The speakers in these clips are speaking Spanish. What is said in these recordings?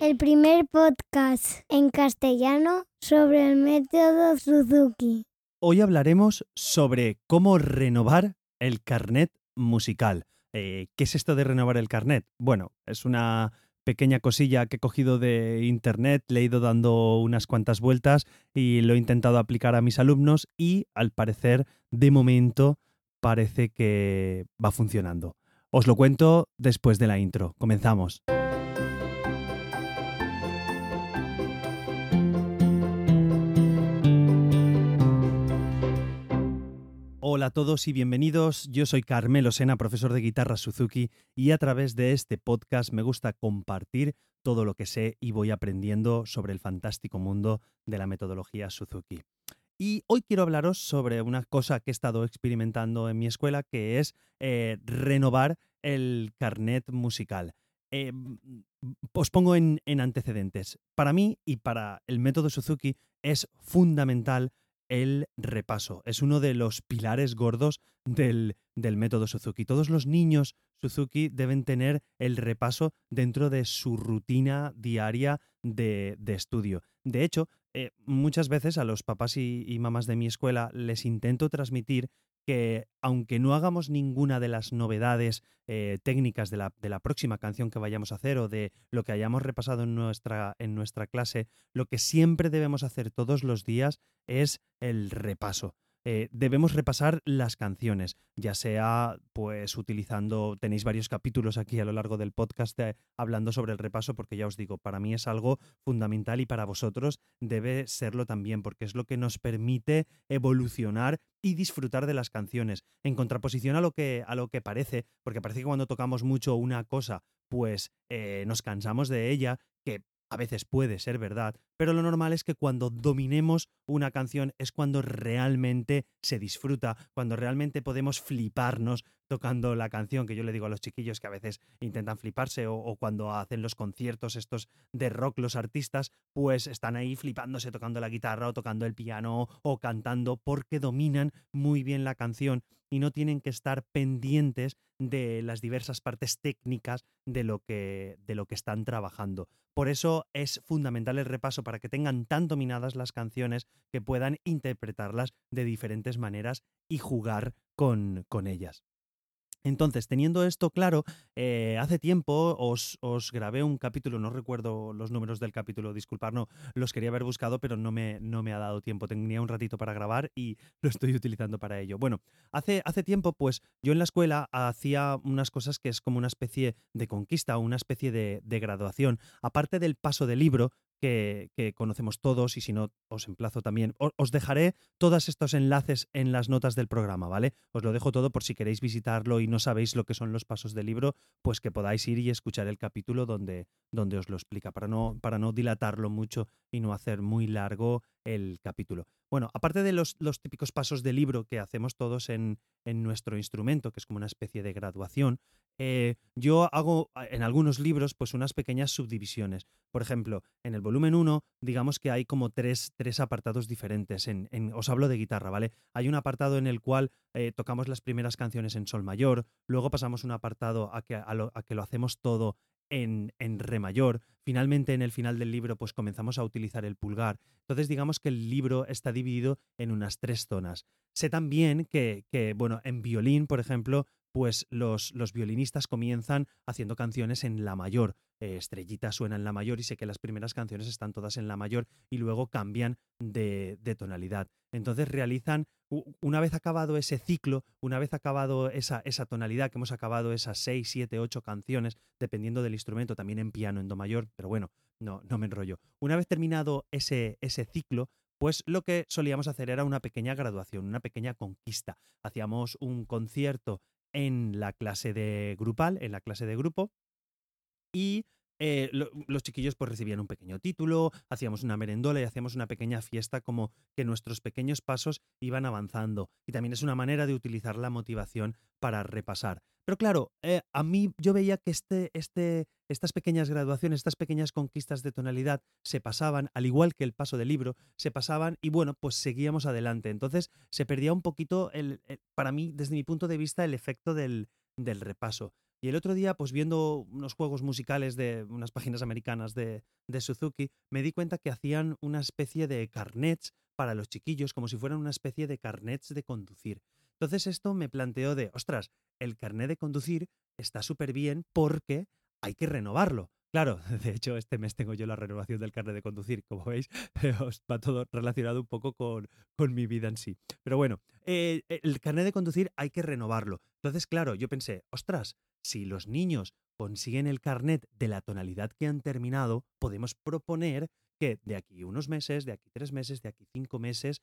el primer podcast en castellano sobre el método Suzuki. Hoy hablaremos sobre cómo renovar el carnet musical. Eh, ¿Qué es esto de renovar el carnet? Bueno, es una pequeña cosilla que he cogido de internet, le he ido dando unas cuantas vueltas y lo he intentado aplicar a mis alumnos y al parecer, de momento, parece que va funcionando. Os lo cuento después de la intro. Comenzamos. Hola a todos y bienvenidos. Yo soy Carmelo Sena, profesor de guitarra Suzuki, y a través de este podcast me gusta compartir todo lo que sé y voy aprendiendo sobre el fantástico mundo de la metodología Suzuki. Y hoy quiero hablaros sobre una cosa que he estado experimentando en mi escuela, que es eh, renovar el carnet musical. Eh, os pongo en, en antecedentes. Para mí y para el método Suzuki es fundamental el repaso. Es uno de los pilares gordos del, del, método Suzuki. Todos los niños Suzuki deben tener el repaso dentro de su rutina diaria de, de estudio. De hecho, eh, muchas veces a los papás y, y mamás de mi escuela les intento transmitir que aunque no hagamos ninguna de las novedades eh, técnicas de la, de la, próxima canción que vayamos a hacer o de lo que hayamos repasado en nuestra, en nuestra clase, lo que siempre debemos hacer todos los días es el repaso. Eh, debemos repasar las canciones, ya sea pues utilizando, tenéis varios capítulos aquí a lo largo del podcast de, hablando sobre el repaso, porque ya os digo, para mí es algo fundamental y para vosotros debe serlo también, porque es lo que nos permite evolucionar y disfrutar de las canciones, en contraposición a lo que, a lo que parece, porque parece que cuando tocamos mucho una cosa, pues eh, nos cansamos de ella, que a veces puede ser verdad, pero lo normal es que cuando dominemos una canción es cuando realmente se disfruta, cuando realmente podemos fliparnos tocando la canción, que yo le digo a los chiquillos que a veces intentan fliparse o, cuando hacen los conciertos estos de rock los artistas, pues están ahí flipándose tocando la guitarra o tocando el piano o cantando porque dominan muy bien la canción y no tienen que estar pendientes de las diversas partes técnicas de lo que, de lo que están trabajando. Por eso es fundamental el repaso que tengan tan dominadas las canciones que puedan interpretarlas de diferentes maneras y jugar con, con ellas. Entonces, teniendo esto claro, eh, hace tiempo os, os, grabé un capítulo, no recuerdo los números del capítulo, disculpad, no, los quería haber buscado, pero no me, no me ha dado tiempo. Tenía un ratito para grabar y lo estoy utilizando para ello. Bueno, hace, hace tiempo, pues yo en la escuela hacía unas cosas que es como una especie de conquista una especie de, de graduación. Aparte del paso de libro, que, que, conocemos todos y si no, os emplazo también. Os dejaré todos estos enlaces en las notas del programa, ¿vale? Os lo dejo todo por si queréis visitarlo y no sabéis lo que son los pasos del libro, pues que podáis ir y escuchar el capítulo donde, donde os lo explica, para no, para no dilatarlo mucho y no hacer muy largo el capítulo. Bueno, aparte de los, los típicos pasos del libro que hacemos todos en, en, nuestro instrumento, que es como una especie de graduación, eh, yo hago en algunos libros pues unas pequeñas subdivisiones. Por ejemplo, en el volumen 1, digamos que hay como tres, tres apartados diferentes. En, os hablo de guitarra, ¿vale? Hay un apartado en el cual eh, tocamos las primeras canciones en sol mayor, luego pasamos un apartado a que, lo, a que lo hacemos todo en, en, re mayor. Finalmente, en el final del libro, pues comenzamos a utilizar el pulgar. Entonces, digamos que el libro está dividido en unas tres zonas. Sé también que, que bueno, en violín, por ejemplo, pues los, los, violinistas comienzan haciendo canciones en la mayor. Eh, Estrellita suena en la mayor y sé que las primeras canciones están todas en la mayor y luego cambian de, de tonalidad. Entonces realizan, una vez acabado ese ciclo, una vez acabado esa, esa tonalidad, que hemos acabado esas 6, 7, 8 canciones, dependiendo del instrumento, también en piano, en do mayor, pero bueno, no, no me enrollo. Una vez terminado ese, ese ciclo, pues lo que solíamos hacer era una pequeña graduación, una pequeña conquista. Hacíamos un concierto en la clase de grupal, en la clase de grupo, y eh, lo, los chiquillos pues recibían un pequeño título, hacíamos una merendola y hacíamos una pequeña fiesta como que nuestros pequeños pasos iban avanzando. Y también es una manera de utilizar la motivación para repasar. Pero claro, eh, a mí yo veía que este, este, estas pequeñas graduaciones, estas pequeñas conquistas de tonalidad se pasaban, al igual que el paso del libro, se pasaban y bueno, pues seguíamos adelante. Entonces se perdía un poquito, el, para mí, desde mi punto de vista, el efecto del, del repaso. Y el otro día, pues viendo unos juegos musicales de unas páginas americanas de, de Suzuki, me di cuenta que hacían una especie de carnets para los chiquillos, como si fueran una especie de carnets de conducir. Entonces esto me planteó de, ostras, el carnet de conducir está súper bien porque hay que renovarlo. Claro, de hecho, este mes tengo yo la renovación del carnet de conducir, como veis, va todo relacionado un poco con, con mi vida en sí. Pero bueno, eh, el carnet de conducir hay que renovarlo. Entonces, claro, yo pensé, ostras, si los niños consiguen el carnet de la tonalidad que han terminado, podemos proponer que de aquí unos meses, de aquí tres meses, de aquí cinco meses,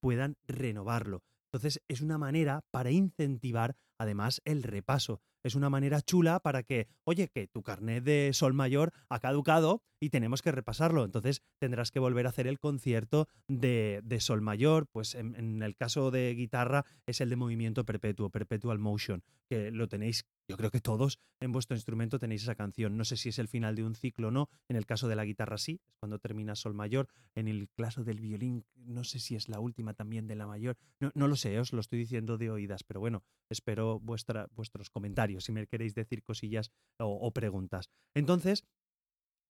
puedan renovarlo. Entonces es una manera para incentivar además el repaso. Es una manera chula para que, oye, que tu carnet de sol mayor ha caducado y tenemos que repasarlo. Entonces tendrás que volver a hacer el concierto de, sol mayor. Pues en, el caso de guitarra es el de movimiento perpetuo, perpetual motion, que lo tenéis yo creo que todos en vuestro instrumento tenéis esa canción. No sé si es el final de un ciclo o no. En el caso de la guitarra sí, es cuando termina Sol mayor. En el caso del violín, no sé si es la última también de la mayor. No, no lo sé, os lo estoy diciendo de oídas, pero bueno, espero vuestros comentarios si me queréis decir cosillas o preguntas. Entonces,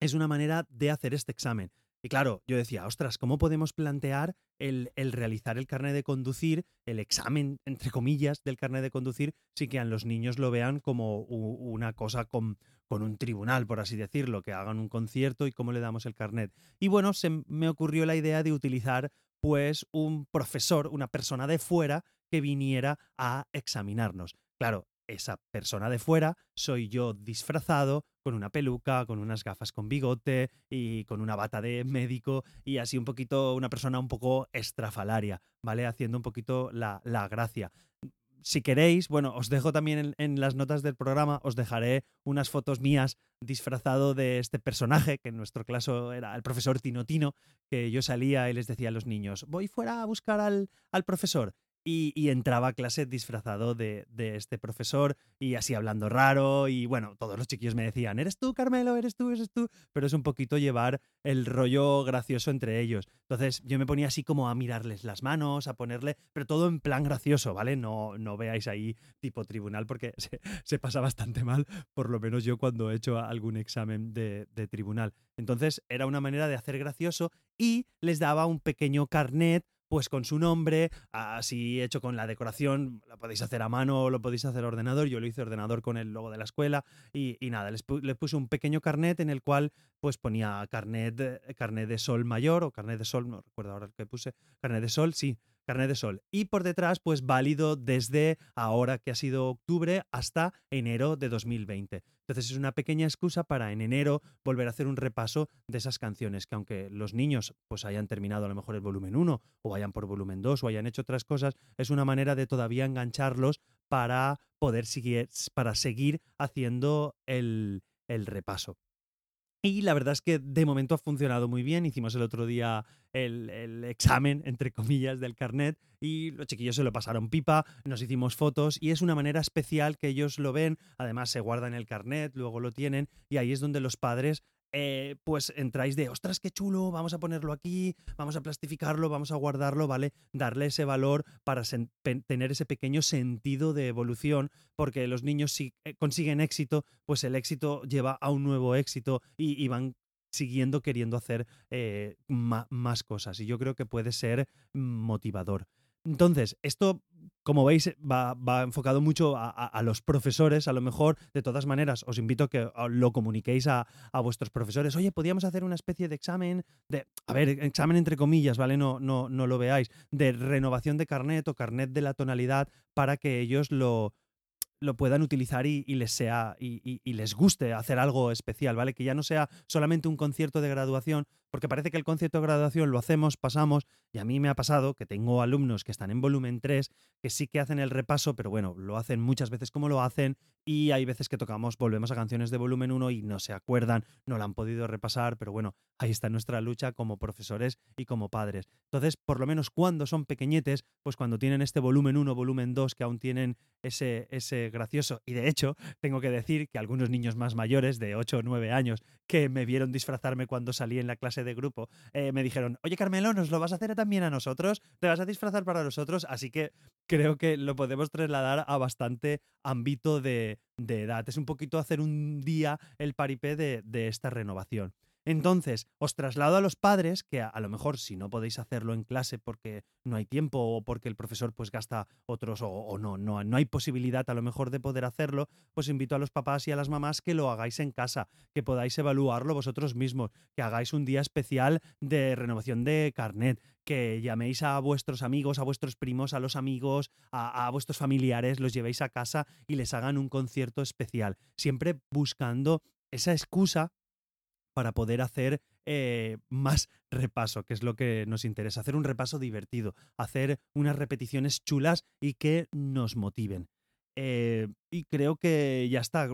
es una manera de hacer este examen. Y claro, yo decía, ostras, ¿cómo podemos plantear el, realizar el carnet de conducir, el examen, entre comillas, del carnet de conducir, sin que a los niños lo vean como una cosa con, con un tribunal, por así decirlo, que hagan un concierto y cómo le damos el carnet? Y bueno, se me ocurrió la idea de utilizar pues un profesor, una persona de fuera que viniera a examinarnos. Claro, esa persona de fuera soy yo disfrazado con una peluca, con unas gafas con bigote y con una bata de médico y así un poquito, una persona un poco estrafalaria, ¿vale? Haciendo un poquito la, gracia. Si queréis, bueno, os dejo también en, las notas del programa, os dejaré unas fotos mías disfrazado de este personaje, que en nuestro caso era el profesor Tino Tino, que yo salía y les decía a los niños, voy fuera a buscar al, al profesor y, entraba a clase disfrazado de, este profesor y así hablando raro y bueno, todos los chiquillos me decían, eres tú, Carmelo, eres tú, eres tú, pero es un poquito llevar el rollo gracioso entre ellos. Entonces yo me ponía así como a mirarles las manos, a ponerle, pero todo en plan gracioso, ¿vale? No, no veáis ahí tipo tribunal porque se, pasa bastante mal, por lo menos yo cuando he hecho algún examen de, de tribunal. Entonces era una manera de hacer gracioso y les daba un pequeño carnet pues con su nombre, así hecho con la decoración, lo podéis hacer a mano o lo podéis hacer ordenador, yo lo hice ordenador con el logo de la escuela y, nada, les, puse un pequeño carnet en el cual pues ponía carnet, carnet de sol mayor o carnet de sol, no recuerdo ahora el que puse, carnet de sol, sí, carnet de sol. Y por detrás, pues válido desde ahora que ha sido octubre hasta enero de 2020. Entonces es una pequeña excusa para en enero volver a hacer un repaso de esas canciones, que aunque los niños pues hayan terminado a lo mejor el volumen 1 o vayan por volumen 2 o hayan hecho otras cosas, es una manera de todavía engancharlos para poder seguir, para seguir haciendo el, el repaso. Y la verdad es que de momento ha funcionado muy bien. Hicimos el otro día el, examen, entre comillas, del carnet y los chiquillos se lo pasaron pipa, nos hicimos fotos y es una manera especial que ellos lo ven. Además se guardan el carnet, luego lo tienen y ahí es donde los padres eh, pues entráis de, ostras, qué chulo, vamos a ponerlo aquí, vamos a plastificarlo, vamos a guardarlo, ¿vale? Darle ese valor para tener ese pequeño sentido de evolución, porque los niños si eh, consiguen éxito, pues el éxito lleva a un nuevo éxito y, van siguiendo queriendo hacer eh, más cosas. Y yo creo que puede ser motivador. Entonces, esto como veis, va, enfocado mucho a, los profesores, a lo mejor. De todas maneras, os invito a que lo comuniquéis a, vuestros profesores. Oye, podríamos hacer una especie de examen, de, a ver, examen entre comillas, ¿vale? No, no, no lo veáis, de renovación de carnet o carnet de la tonalidad para que ellos lo, lo puedan utilizar y, les sea y, les guste hacer algo especial, ¿vale? Que ya no sea solamente un concierto de graduación, porque parece que el concierto de graduación lo hacemos, pasamos, y a mí me ha pasado que tengo alumnos que están en volumen 3, que sí que hacen el repaso, pero bueno, lo hacen muchas veces como lo hacen, y hay veces que tocamos, volvemos a canciones de volumen 1 y no se acuerdan, no la han podido repasar, pero bueno, ahí está nuestra lucha como profesores y como padres. Entonces, por lo menos cuando son pequeñetes, pues cuando tienen este volumen 1, volumen 2, que aún tienen ese, ese gracioso, y de hecho, tengo que decir que algunos niños más mayores, de 8 o 9 años, que me vieron disfrazarme cuando salí en la clase de grupo, eh, me dijeron, oye Carmelo, ¿nos lo vas a hacer también a nosotros? ¿Te vas a disfrazar para nosotros? Así que creo que lo podemos trasladar a bastante ámbito de, edad. Es un poquito hacer un día el paripé de esta renovación. Entonces, os traslado a los padres, que a, lo mejor si no podéis hacerlo en clase porque no hay tiempo o porque el profesor pues gasta otros o, no, no, no hay posibilidad a lo mejor de poder hacerlo, pues invito a los papás y a las mamás que lo hagáis en casa, que podáis evaluarlo vosotros mismos, que hagáis un día especial de renovación de carnet, que llaméis a vuestros amigos, a vuestros primos, a los amigos, a, a, vuestros familiares, los llevéis a casa y les hagan un concierto especial, siempre buscando esa excusa para poder hacer eh, más repaso, que es lo que nos interesa, hacer un repaso divertido, hacer unas repeticiones chulas y que nos motiven. Eh, y creo que ya está.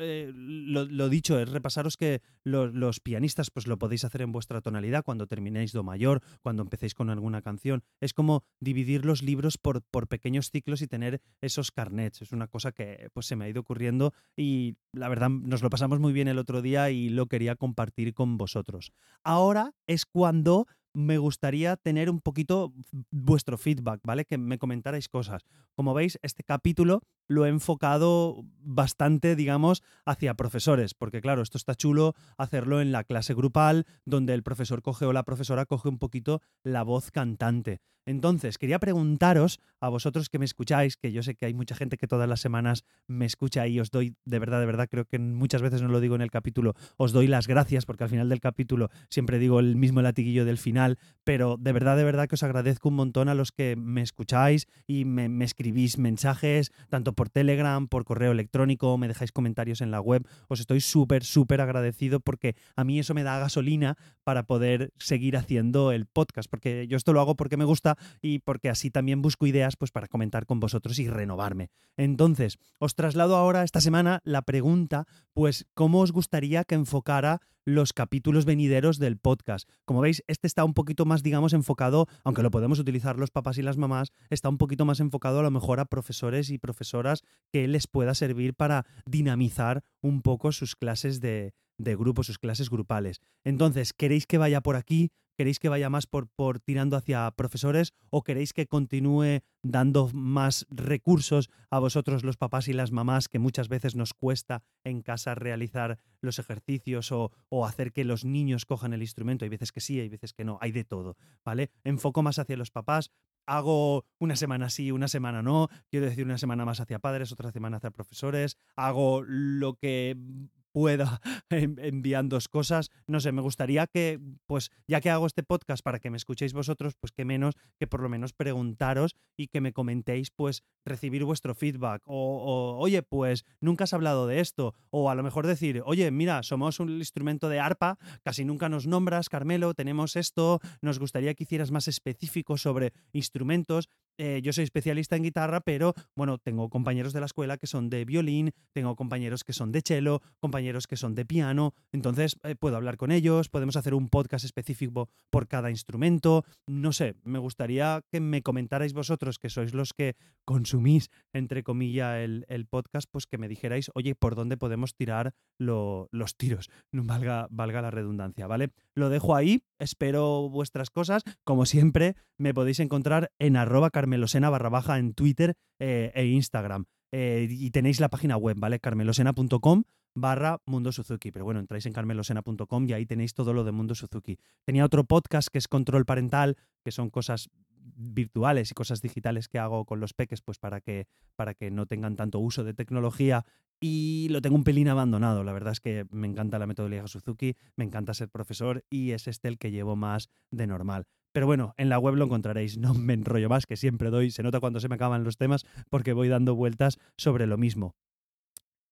Eh, lo, dicho es repasaros que los pianistas pues lo podéis hacer en vuestra tonalidad cuando terminéis do mayor, cuando empecéis con alguna canción. Es como dividir los libros por, por pequeños ciclos y tener esos carnets. Es una cosa que pues se me ha ido ocurriendo y la verdad nos lo pasamos muy bien el otro día y lo quería compartir con vosotros. Ahora es cuando me gustaría tener un poquito vuestro feedback, ¿vale? Que me comentarais cosas. Como veis, este capítulo lo he enfocado bastante, digamos, hacia profesores, porque claro, esto está chulo hacerlo en la clase grupal, donde el profesor coge o la profesora coge un poquito la voz cantante. Entonces, quería preguntaros a vosotros que me escucháis, que yo sé que hay mucha gente que todas las semanas me escucha y os doy, de verdad, de verdad, creo que muchas veces no lo digo en el capítulo, os doy las gracias, porque al final del capítulo siempre digo el mismo latiguillo del final, pero de verdad, de verdad que os agradezco un montón a los que me escucháis y me, escribís mensajes, tanto por Telegram, por correo electrónico, me dejáis comentarios en la web. Os estoy súper, súper agradecido porque a mí eso me da gasolina para poder seguir haciendo el podcast, porque yo esto lo hago porque me gusta y porque así también busco ideas pues para comentar con vosotros y renovarme. Entonces, os traslado ahora esta semana la pregunta, pues, ¿cómo os gustaría que enfocara los capítulos venideros del podcast. Como veis, este está un poquito más, digamos, enfocado, aunque lo podemos utilizar los papás y las mamás, está un poquito más enfocado a lo mejor a profesores y profesoras que les pueda servir para dinamizar un poco sus clases de, de grupo, sus clases grupales. Entonces, ¿queréis que vaya por aquí? ¿Queréis que vaya más por, por tirando hacia profesores o queréis que continúe dando más recursos a vosotros los papás y las mamás que muchas veces nos cuesta en casa realizar los ejercicios o, o hacer que los niños cojan el instrumento? Hay veces que sí, hay veces que no, hay de todo, ¿vale? Enfoco más hacia los papás, hago una semana sí, una semana no, quiero decir una semana más hacia padres, otra semana hacia profesores, hago lo que pueda enviando cosas. No sé, me gustaría que, pues, ya que hago este podcast para que me escuchéis vosotros, pues que menos que por lo menos preguntaros y que me comentéis, pues, recibir vuestro feedback. O, oye, pues, nunca has hablado de esto. O a lo mejor decir, oye, mira, somos un instrumento de arpa, casi nunca nos nombras, Carmelo, tenemos esto, nos gustaría que hicieras más específico sobre instrumentos. Eh, yo soy especialista en guitarra, pero bueno, tengo compañeros de la escuela que son de violín, tengo compañeros que son de cello, compañeros que son de piano, entonces eh, puedo hablar con ellos, podemos hacer un podcast específico por cada instrumento, no sé, me gustaría que me comentarais vosotros, que sois los que consumís, entre comillas, el, podcast, pues que me dijerais, oye, ¿por dónde podemos tirar los tiros? Valga, valga la redundancia, ¿vale? Lo dejo ahí, espero vuestras cosas, como siempre, me podéis encontrar en arroba carmelosena barra baja en Twitter eh, e Instagram. Eh, y tenéis la página web, ¿vale? carmelosena.com barra Mundo Suzuki. Pero bueno, entráis en carmelosena.com y ahí tenéis todo lo de Mundo Suzuki. Tenía otro podcast que es Control Parental, que son cosas virtuales y cosas digitales que hago con los peques, pues para que, para que no tengan tanto uso de tecnología. Y lo tengo un pelín abandonado. La verdad es que me encanta la metodología Suzuki, me encanta ser profesor y es este el que llevo más de normal. Pero bueno, en la web lo encontraréis, no me enrollo más, que siempre doy, se nota cuando se me acaban los temas porque voy dando vueltas sobre lo mismo.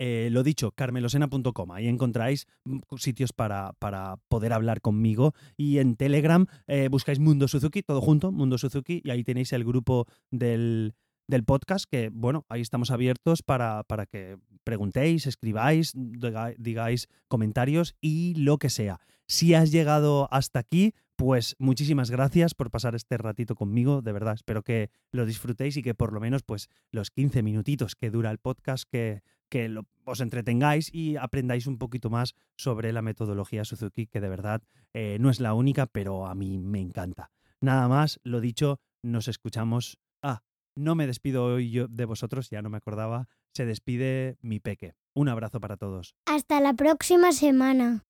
Eh, lo dicho, carmelosena.com, ahí encontráis mm, sitios para, para, poder hablar conmigo. Y en Telegram eh, buscáis Mundo Suzuki, todo junto, Mundo Suzuki, y ahí tenéis el grupo del, del podcast, que bueno, ahí estamos abiertos para, para que preguntéis, escribáis, digáis comentarios y lo que sea. Si has llegado hasta aquí, pues muchísimas gracias por pasar este ratito conmigo, de verdad, espero que lo disfrutéis y que por lo menos pues los 15 minutitos que dura el podcast que, os entretengáis y aprendáis un poquito más sobre la metodología Suzuki, que de verdad eh, no es la única, pero a mí me encanta. Nada más, lo dicho, nos escuchamos. Ah, no me despido hoy yo de vosotros, ya no me acordaba. Se despide mi peque. Un abrazo para todos. Hasta la próxima semana.